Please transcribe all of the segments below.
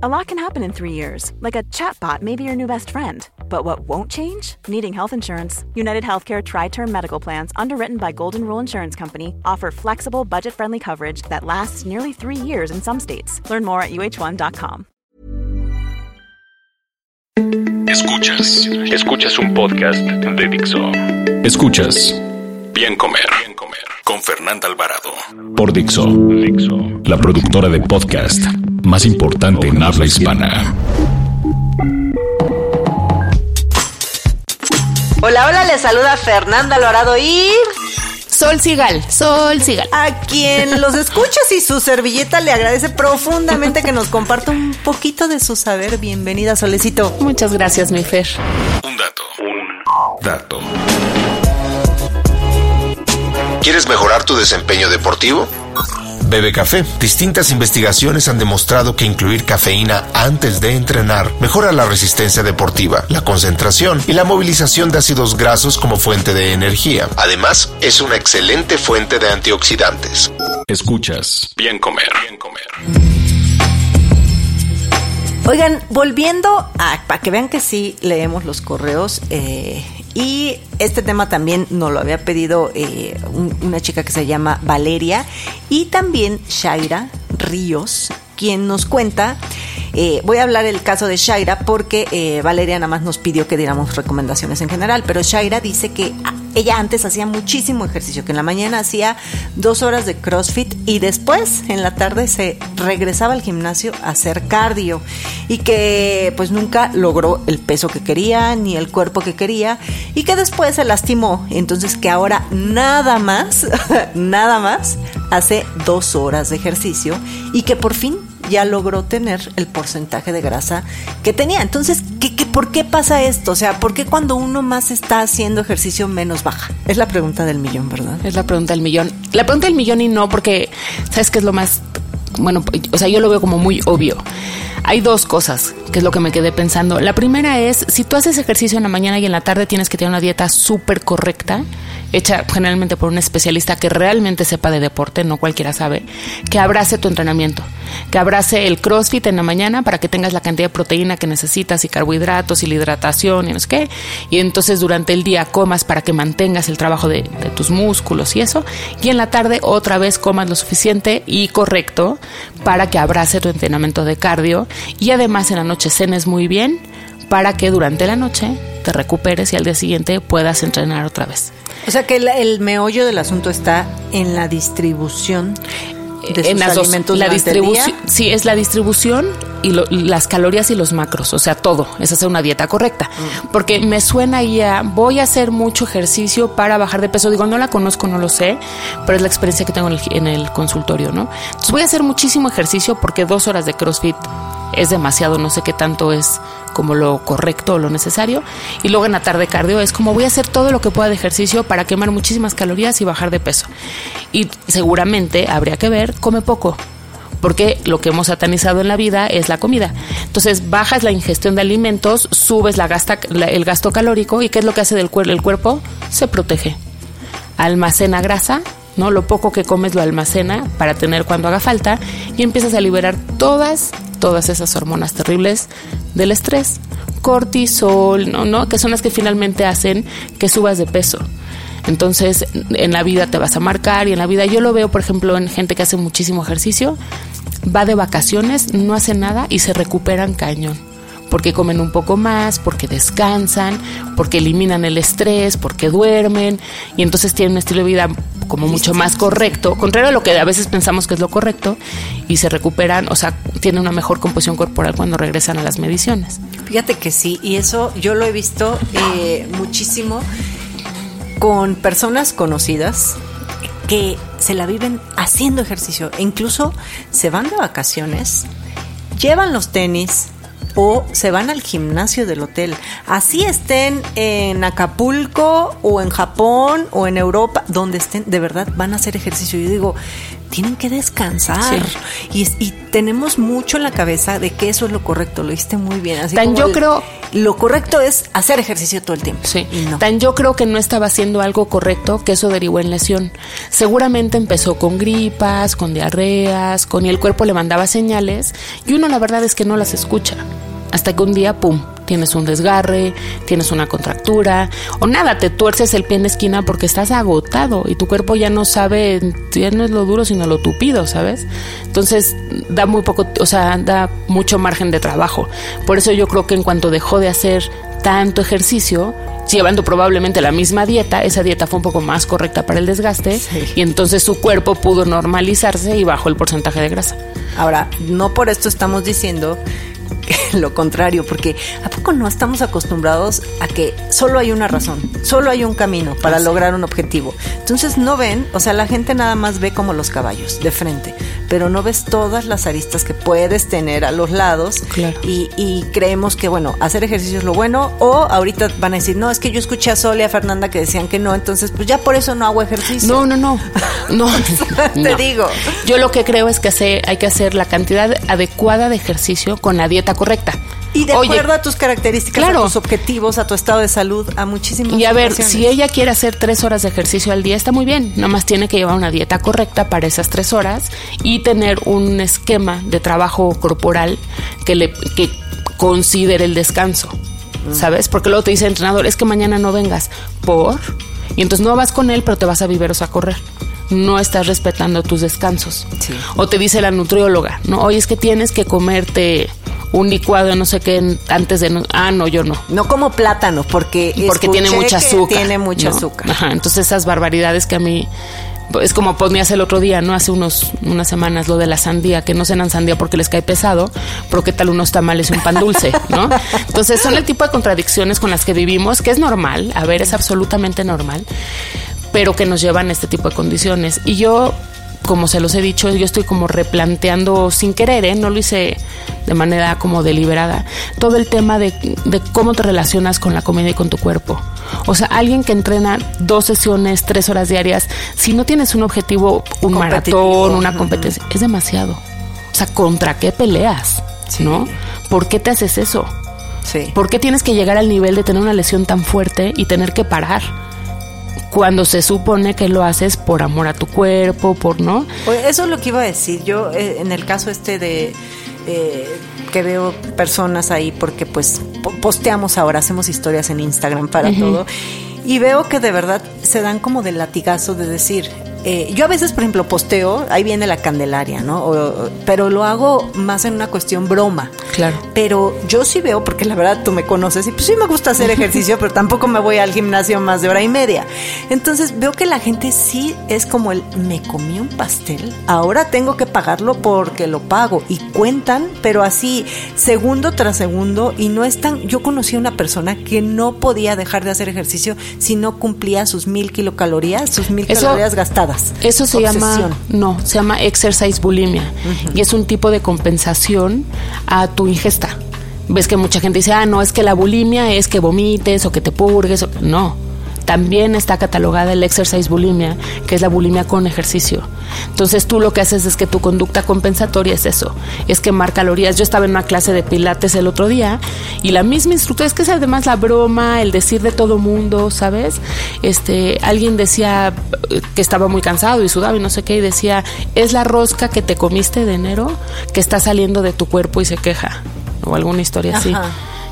A lot can happen in three years, like a chatbot may be your new best friend. But what won't change? Needing health insurance. United Healthcare Tri Term Medical Plans, underwritten by Golden Rule Insurance Company, offer flexible, budget friendly coverage that lasts nearly three years in some states. Learn more at uh1.com. Escuchas. Escuchas un podcast de Dixo. Escuchas. Bien comer. Bien comer. Con Fernanda Alvarado. Por Dixo. Dixo. La productora de podcast más importante en habla hispana. Hola, hola, les saluda Fernanda Alvarado y... Sol Sigal, Sol Sigal. A quien los escuchas y su servilleta le agradece profundamente que nos comparta un poquito de su saber. Bienvenida, Solecito. Muchas gracias, mi Fer. Un dato. Un dato. ¿Quieres mejorar tu desempeño deportivo? Bebe café. Distintas investigaciones han demostrado que incluir cafeína antes de entrenar mejora la resistencia deportiva, la concentración y la movilización de ácidos grasos como fuente de energía. Además, es una excelente fuente de antioxidantes. Escuchas. Bien comer. Bien comer. Oigan, volviendo a, para que vean que sí leemos los correos, eh, y este tema también nos lo había pedido eh, un- una chica que se llama Valeria y también Shaira Ríos, quien nos cuenta. Eh, voy a hablar el caso de Shaira porque eh, Valeria nada más nos pidió que diéramos recomendaciones en general, pero Shaira dice que ah, ella antes hacía muchísimo ejercicio, que en la mañana hacía dos horas de CrossFit y después en la tarde se regresaba al gimnasio a hacer cardio y que pues nunca logró el peso que quería ni el cuerpo que quería y que después se lastimó. Entonces que ahora nada más, nada más hace dos horas de ejercicio y que por fin ya logró tener el porcentaje de grasa que tenía. Entonces, ¿qué, qué, por qué pasa esto? O sea, ¿por qué cuando uno más está haciendo ejercicio menos baja? Es la pregunta del millón, ¿verdad? Es la pregunta del millón. La pregunta del millón y no, porque ¿sabes qué es lo más? Bueno, o sea, yo lo veo como muy obvio. Hay dos cosas, que es lo que me quedé pensando. La primera es, si tú haces ejercicio en la mañana y en la tarde tienes que tener una dieta súper correcta, hecha generalmente por un especialista que realmente sepa de deporte, no cualquiera sabe, que abrace tu entrenamiento, que abrace el CrossFit en la mañana para que tengas la cantidad de proteína que necesitas y carbohidratos y la hidratación y no sé qué, y entonces durante el día comas para que mantengas el trabajo de, de tus músculos y eso, y en la tarde otra vez comas lo suficiente y correcto para que abrace tu entrenamiento de cardio y además en la noche cenes muy bien para que durante la noche te recuperes y al día siguiente puedas entrenar otra vez. O sea que el, el meollo del asunto está en la distribución de sus en las dos, alimentos la distribución, sí, es la distribución y lo- las calorías y los macros, o sea, todo, es hacer una dieta correcta. Mm. Porque me suena ahí a, voy a hacer mucho ejercicio para bajar de peso, digo, no la conozco, no lo sé, pero es la experiencia que tengo en el, en el consultorio, ¿no? Entonces voy a hacer muchísimo ejercicio porque dos horas de CrossFit es demasiado, no sé qué tanto es como lo correcto o lo necesario. Y luego en la tarde cardio es como voy a hacer todo lo que pueda de ejercicio para quemar muchísimas calorías y bajar de peso. Y seguramente habría que ver, come poco. Porque lo que hemos satanizado en la vida es la comida. Entonces bajas la ingestión de alimentos, subes la gasta, la- el gasto calórico y ¿qué es lo que hace del cuer- el cuerpo? Se protege almacena grasa, ¿no? Lo poco que comes lo almacena para tener cuando haga falta y empiezas a liberar todas, todas esas hormonas terribles del estrés, cortisol, ¿no? ¿no? Que son las que finalmente hacen que subas de peso. Entonces, en la vida te vas a marcar y en la vida yo lo veo, por ejemplo, en gente que hace muchísimo ejercicio, va de vacaciones, no hace nada y se recuperan cañón porque comen un poco más, porque descansan, porque eliminan el estrés, porque duermen y entonces tienen un estilo de vida como mucho más correcto, contrario a lo que a veces pensamos que es lo correcto y se recuperan, o sea, tienen una mejor composición corporal cuando regresan a las mediciones. Fíjate que sí, y eso yo lo he visto eh, muchísimo con personas conocidas que se la viven haciendo ejercicio incluso se van de vacaciones, llevan los tenis o se van al gimnasio del hotel. Así estén en Acapulco o en Japón o en Europa, donde estén, de verdad van a hacer ejercicio. Yo digo, tienen que descansar. Y, y, tenemos mucho en la cabeza de que eso es lo correcto, lo hiciste muy bien. Así Tan yo creo... Lo correcto es hacer ejercicio todo el tiempo. Sí. Tan yo creo que no estaba haciendo algo correcto que eso derivó en lesión. Seguramente empezó con gripas, con diarreas, con y el cuerpo le mandaba señales y uno la verdad es que no las escucha. Hasta que un día, ¡pum!, tienes un desgarre, tienes una contractura, o nada, te tuerces el pie en la esquina porque estás agotado y tu cuerpo ya no sabe, ya no es lo duro, sino lo tupido, ¿sabes? Entonces da muy poco, o sea, da mucho margen de trabajo. Por eso yo creo que en cuanto dejó de hacer tanto ejercicio, llevando probablemente la misma dieta, esa dieta fue un poco más correcta para el desgaste y entonces su cuerpo pudo normalizarse y bajó el porcentaje de grasa. Ahora, no por esto estamos diciendo lo contrario, porque ¿a poco no estamos acostumbrados a que solo hay una razón, solo hay un camino para lograr un objetivo? Entonces no ven, o sea, la gente nada más ve como los caballos de frente, pero no ves todas las aristas que puedes tener a los lados y, y, creemos que, bueno, hacer ejercicio es lo bueno o ahorita van a decir, no, es que yo escuché a Sol y a Fernanda que decían que no, entonces pues ya por eso no hago ejercicio. No, no, no, no, te digo. Yo lo que creo es que hay que hacer la cantidad adecuada de ejercicio con la dieta correcta. Y de acuerdo a tus características, a tus objetivos, a tu estado de salud, a muchísimas Y a ver, si ella quiere hacer tres horas de ejercicio al día, está muy bien. Nomás tiene que llevar una dieta correcta para esas tres horas y tener un esquema de trabajo corporal que le que considere el descanso. Mm. ¿Sabes? Porque luego te dice el entrenador, es que mañana no vengas. ¿Por? Y entonces no vas con él, pero te vas a viveros a correr no estás respetando tus descansos. O te dice la nutrióloga, no, oye, es que tienes que comerte un licuado no sé qué antes de ah no yo no no como plátano porque porque tiene mucha azúcar tiene mucha azúcar Ajá, entonces esas barbaridades que a mí es como ponías el otro día, ¿no? Hace unos, unas semanas lo de la sandía, que no cenan sandía porque les cae pesado, pero qué tal unos tamales y un pan dulce, ¿no? Entonces son el tipo de contradicciones con las que vivimos, que es normal, a ver, es absolutamente normal, pero que nos llevan a este tipo de condiciones. Y yo como se los he dicho, yo estoy como replanteando sin querer, ¿eh? no lo hice de manera como deliberada, todo el tema de, cómo te relacionas con la comida y con tu cuerpo. O sea, alguien que entrena dos sesiones, tres horas diarias, si no tienes un objetivo, un maratón, una competencia, es demasiado. O sea, ¿contra qué peleas? ¿No? ¿Por qué te haces eso? Sí. ¿Por qué tienes que llegar al nivel de tener una lesión tan fuerte y tener que parar? Cuando se supone que lo haces por amor a tu cuerpo, por no. Eso es lo que iba a decir. Yo, eh, en el caso este de eh, que veo personas ahí, porque pues posteamos ahora, hacemos historias en Instagram para todo, y veo que de verdad se dan como de latigazo de decir, eh, yo a veces, por ejemplo, posteo, ahí viene la Candelaria, ¿no? pero lo hago más en una cuestión broma. Claro. Pero yo sí veo, porque la verdad tú me conoces y pues sí me gusta hacer ejercicio, pero tampoco me voy al gimnasio más de hora y media. Entonces veo que la gente sí es como el, me comí un pastel, ahora tengo que pagarlo porque lo pago. Y cuentan, pero así, segundo tras segundo, y no es tan... Yo conocí a una persona que no podía dejar de hacer ejercicio si no cumplía sus mil kilocalorías, sus mil calorías gastadas. Eso se llama, no, se llama exercise bulimia. Y es un tipo de compensación a tu ingesta. Ves que mucha gente dice, ah, no, es que la bulimia es que vomites o que te purgues. No, también está catalogada el exercise bulimia, que es la bulimia con ejercicio. Entonces tú lo que haces es que tu conducta compensatoria es eso, es quemar calorías. Yo estaba en una clase de pilates el otro día y la misma instructora, es que es además la broma, el decir de todo mundo, ¿sabes? Este, alguien decía que estaba muy cansado y sudaba y no sé qué y decía, es la rosca que te comiste de enero que está saliendo de tu cuerpo y se queja o alguna historia así.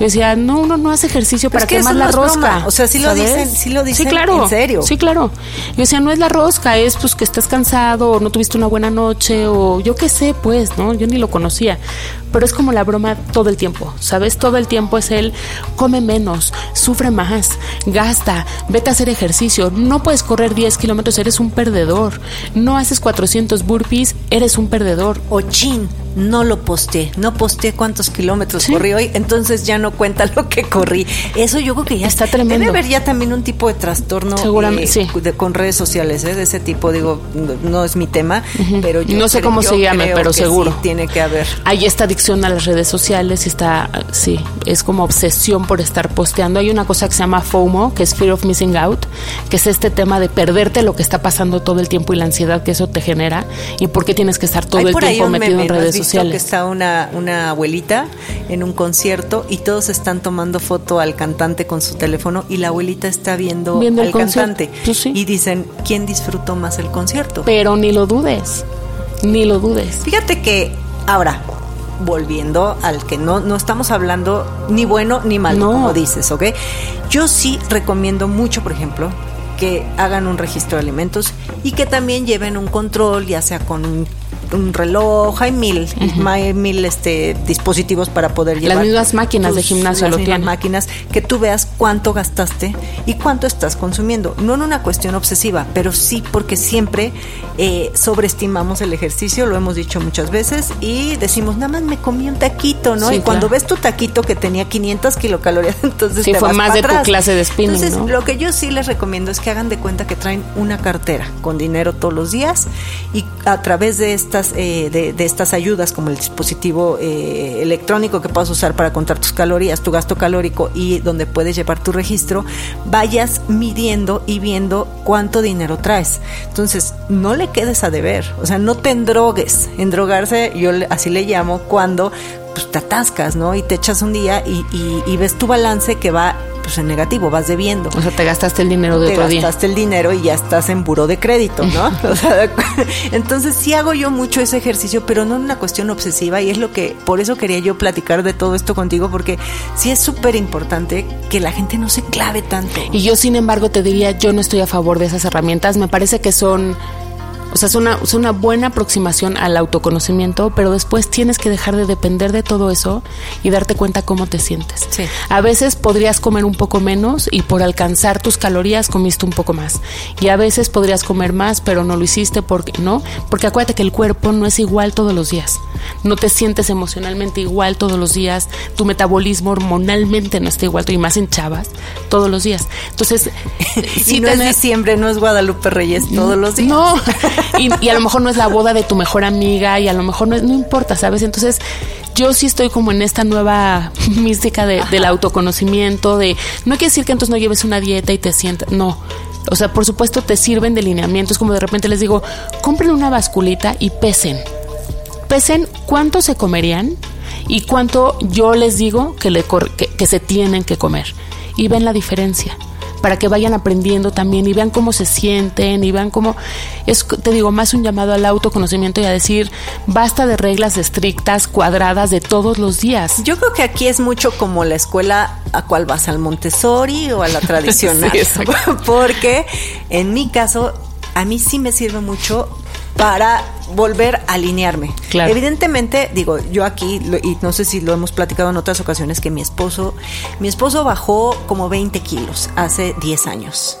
Yo decía, no, uno no hace ejercicio para quemar la rosca. O sea, sí lo dicen, sí lo dicen sí, claro, en serio. Sí, claro. Yo decía, no es la rosca, es pues que estás cansado o no tuviste una buena noche o yo qué sé, pues, ¿no? Yo ni lo conocía pero es como la broma todo el tiempo, ¿sabes? Todo el tiempo es el come menos, sufre más, gasta, vete a hacer ejercicio, no puedes correr 10 kilómetros, eres un perdedor, no haces 400 burpees, eres un perdedor. O chin, no lo posté, no posté cuántos kilómetros corrí hoy, entonces ya no cuenta lo que corrí. Eso yo creo que ya está tremendo. Debe haber ya también un tipo de trastorno Seguramente, sí. de, con redes sociales, ¿eh? de ese tipo, digo, no, es mi tema, pero yo no sé cómo se llame, pero seguro tiene que haber. Hay esta adicción a las redes sociales y está, sí, es como obsesión por estar posteando. Hay una cosa que se llama FOMO, que es Fear of Missing Out, que es este tema de perderte lo que está pasando todo el tiempo y la ansiedad que eso te genera y por qué tienes que estar todo el tiempo metido en redes sociales. que está una, una abuelita en un concierto y todos están tomando foto al cantante con su teléfono y la abuelita está viendo, al cantante pues y dicen, ¿quién disfrutó más el concierto? Pero ni lo dudes, ni lo dudes. Fíjate que ahora volviendo al que no, no estamos hablando ni bueno ni malo, como dices, ¿ok? Yo sí recomiendo mucho, por ejemplo, que hagan un registro de alimentos y que también lleven un control, ya sea con un un reloj, hay mil, hay mil este, dispositivos para poder llevar. Las mismas máquinas de gimnasio las lo máquinas, que tú veas cuánto gastaste y cuánto estás consumiendo. No en una cuestión obsesiva, pero sí porque siempre eh, sobreestimamos el ejercicio, lo hemos dicho muchas veces, y decimos, nada más me comí un taquito, ¿no? y cuando ves tu taquito que tenía 500 kilocalorías, entonces sí, fue más de tu clase de spinning, Entonces, lo que yo sí les recomiendo es que hagan de cuenta que traen una cartera con dinero todos los días y a través de esta eh, de, estas ayudas, como el dispositivo eh, electrónico que puedas usar para contar tus calorías, tu gasto calórico y donde puedes llevar tu registro, vayas midiendo y viendo cuánto dinero traes. Entonces, no le quedes a deber, o sea, no te endrogues. Endrogarse, yo así le llamo, cuando pues, te atascas, ¿no? Y te echas un día y, y ves tu balance que va pues en negativo, vas debiendo. O sea, te gastaste el dinero de te gastaste el dinero y ya estás en buro de crédito, ¿no? entonces sí hago yo mucho ese ejercicio, pero no en una cuestión obsesiva y es lo que, por eso quería yo platicar de todo esto contigo, porque sí es súper importante que la gente no se clave tanto. Y yo, sin embargo, te diría, yo no estoy a favor de esas herramientas, me parece que son o sea, es una, es una buena aproximación al autoconocimiento, pero después tienes que dejar de depender de todo eso y darte cuenta cómo te sientes. Sí. A veces podrías comer un poco menos y por alcanzar tus calorías comiste un poco más. Y a veces podrías comer más, pero no lo hiciste porque no, porque acuérdate que el cuerpo no es igual todos los días. No te sientes emocionalmente igual todos los días, tu metabolismo hormonalmente no está igual, y más en chavas todos los días. Entonces, si no es diciembre, no es Guadalupe Reyes todos los días. No. y, a lo mejor no es la boda de tu mejor amiga y a lo mejor no, no importa, ¿sabes? Entonces yo sí estoy como en esta nueva mística de, del autoconocimiento, de no quiere decir que entonces no lleves una dieta y te sientas, no. O sea, por supuesto te sirven de lineamientos, como de repente les digo, compren una basculita y pesen. Pesen cuánto se comerían y cuánto yo les digo que, le, que se tienen que comer. Y ven la diferencia para que vayan aprendiendo también y vean cómo se sienten y vean cómo es, te digo, más un llamado al autoconocimiento y a decir, basta de reglas estrictas, cuadradas de todos los días. Yo creo que aquí es mucho como la escuela a cual vas al Montessori o a la tradicional, porque en mi caso a mí sí me sirve mucho para volver a alinearme. Evidentemente, digo, yo aquí, y no sé si lo hemos platicado en otras ocasiones, que mi esposo, mi esposo bajó como 20 kilos hace 10 años.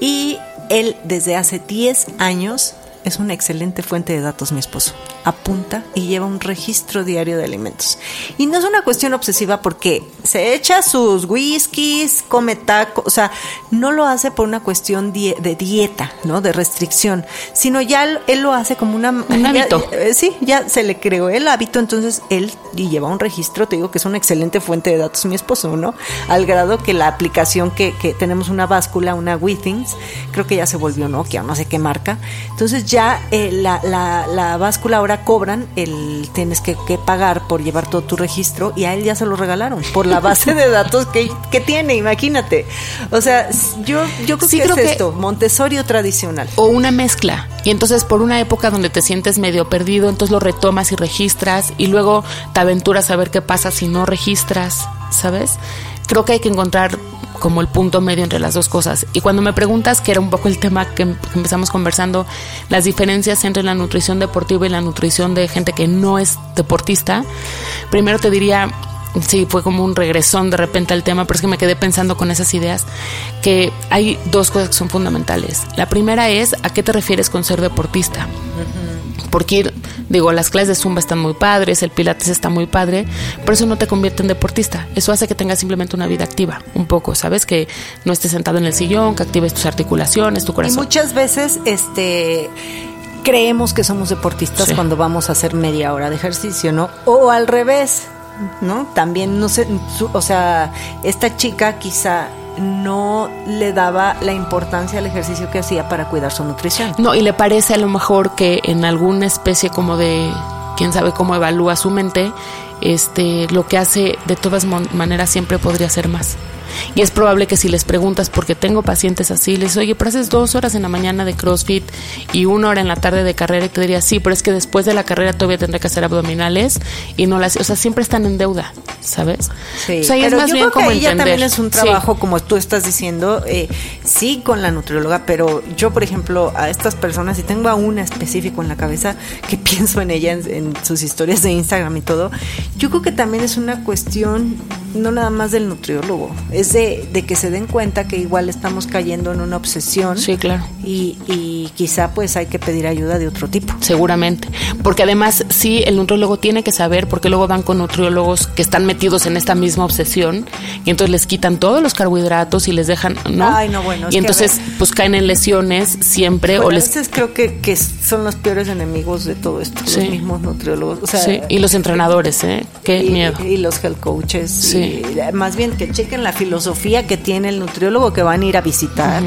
Y él desde hace 10 años es una excelente fuente de datos, mi esposo. Apunta y lleva un registro diario de alimentos. Y no es una cuestión obsesiva porque se echa sus whiskies, come tacos, o sea, no lo hace por una cuestión de dieta, ¿no? De restricción, sino ya él, lo hace como una, un hábito. Eh, sí, ya se le creó el hábito, entonces él y lleva un registro, te digo que es una excelente fuente de datos, mi esposo, ¿no? Al grado que la aplicación que, que tenemos una báscula, una Withings, creo que ya se volvió Nokia, no sé qué marca. Entonces ya eh, la, la, báscula ahora cobran, el tienes que, pagar por llevar todo tu registro y a él ya se lo regalaron por la base de datos que, tiene, imagínate. O sea, yo, yo creo que es esto, Montessori tradicional. O una mezcla. Y entonces por una época donde te sientes medio perdido, entonces lo retomas y registras y luego te aventuras a ver qué pasa si no registras, ¿sabes? Creo que hay que encontrar como el punto medio entre las dos cosas. Y cuando me preguntas, que era un poco el tema que, empezamos conversando, las diferencias entre la nutrición deportiva y la nutrición de gente que no es deportista, primero te diría, sí, fue como un regresón de repente al tema, pero es que me quedé pensando con esas ideas, que hay dos cosas que son fundamentales. La primera es, ¿a qué te refieres con ser deportista? Porque ir, digo, las clases de zumba están muy padres, el pilates está muy padre, pero eso no te convierte en deportista. Eso hace que tengas simplemente una vida activa, un poco, ¿sabes? Que no estés sentado en el sillón, que actives tus articulaciones, tu corazón. Y muchas veces, este creemos que somos deportistas cuando vamos a hacer media hora de ejercicio, ¿no? O al revés, ¿no? También, no sé, o sea, esta chica quizá no le daba la importancia al ejercicio que hacía para cuidar su nutrición. No, y le parece a lo mejor que en alguna especie como de, quién sabe cómo evalúa su mente, este, lo que hace de todas maneras siempre podría ser más. Y es probable que si les preguntas, porque tengo pacientes así, les oye, pero haces dos horas en la mañana de CrossFit y una hora en la tarde de carrera, y te diría, sí, pero es que después de la carrera todavía tendré que hacer abdominales y no las, o sea, siempre están en deuda, ¿sabes? Sí, o sea, es más bien como entender. también es un trabajo, como tú estás diciendo, eh, sí con la nutrióloga, pero yo, por ejemplo, a estas personas, si tengo a una específico en la cabeza que pienso en ella, en sus historias de Instagram y todo, yo creo que también es una cuestión no nada más del nutriólogo, es de, que se den cuenta que igual estamos cayendo en una obsesión. Sí, claro. Y, quizá pues hay que pedir ayuda de otro tipo. Seguramente. Porque además sí, el nutriólogo tiene que saber, porque luego van con nutriólogos que están metidos en esta misma obsesión y entonces les quitan todos los carbohidratos y les dejan, ¿no? Ay, no, bueno. Y entonces pues caen en lesiones siempre. o les... A veces creo que, que, son los peores enemigos de todo esto, los mismos nutriólogos. sí, y los entrenadores, ¿eh? Qué miedo. Y los health coaches. Sí más bien que chequen la filosofía que tiene el nutriólogo que van a ir a visitar,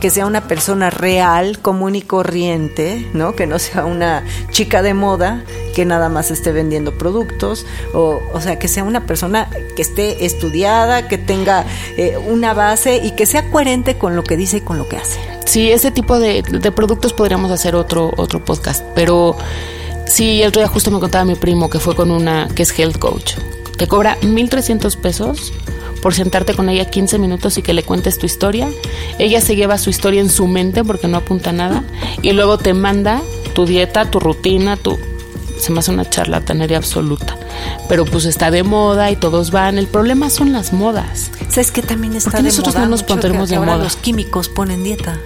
que sea una persona real, común y corriente, ¿no? Que no sea una chica de moda que nada más esté vendiendo productos, o, o sea, que sea una persona que esté estudiada, que tenga eh, una base y que sea coherente con lo que dice y con lo que hace. Sí, ese tipo de, de productos podríamos hacer otro, otro podcast, pero sí, el otro día justo me contaba mi primo que fue con una que es health coach te cobra 1.300 pesos por sentarte con ella 15 minutos y que le cuentes tu historia. Ella se lleva su historia en su mente porque no apunta nada y luego te manda tu dieta, tu rutina, tu... Se me hace una charlatanería absoluta. Pero pues está de moda y todos van. El problema son las modas. ¿Sabes que también está de nosotros no nos pondremos de moda? Los químicos ponen dieta.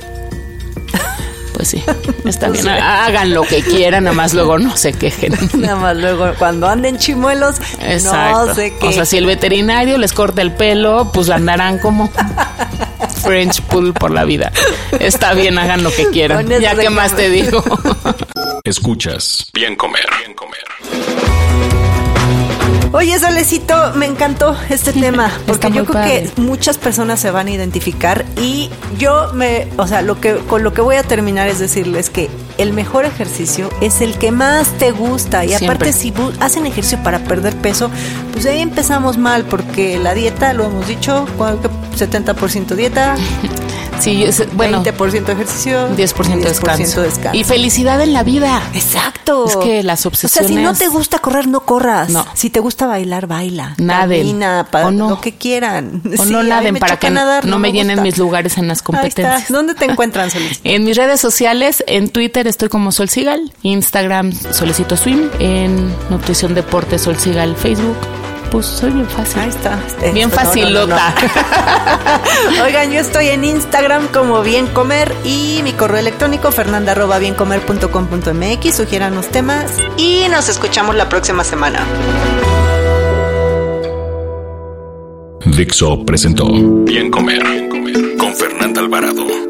Pues sí, está bien. Hagan lo que quieran, nada más luego no se quejen. Nada más luego, cuando anden chimuelos, no se quejen. O sea, si el veterinario les corta el pelo, pues andarán como French Pool por la vida. Está bien, hagan lo que quieran. Ya que más te digo. Escuchas. Bien comer. Oye, Solecito, me encantó este tema, porque yo creo que muchas personas se van a identificar y yo me, o sea, lo que con lo que voy a terminar es decirles que el mejor ejercicio es el que más te gusta y aparte si hacen ejercicio para perder peso, pues ahí empezamos mal porque la dieta, lo hemos dicho, 70% dieta, Sí, bueno. 20% ejercicio, 10%, descanso. Y felicidad en la vida. Exacto. Es que las obsesiones. O sea, si no te gusta correr, no corras. No. Si te gusta bailar, baila. Naden. para o no. lo que quieran. O no naden para que no, me, llenen mis lugares en las competencias. ¿Dónde te encuentran, Solicito? en mis redes sociales, en Twitter estoy como Sol Sigal, Instagram Solicito Swim, en Nutrición Deporte Sol Sigal, Facebook pues soy bien fácil. Ahí está. Bien facilota. Oigan, yo estoy en Instagram como Bien Comer y mi correo electrónico fernanda arroba biencomer.com.mx. Sugieran los temas y nos escuchamos la próxima semana. Dixo presentó Bien Comer, Bien Comer con Fernanda Alvarado.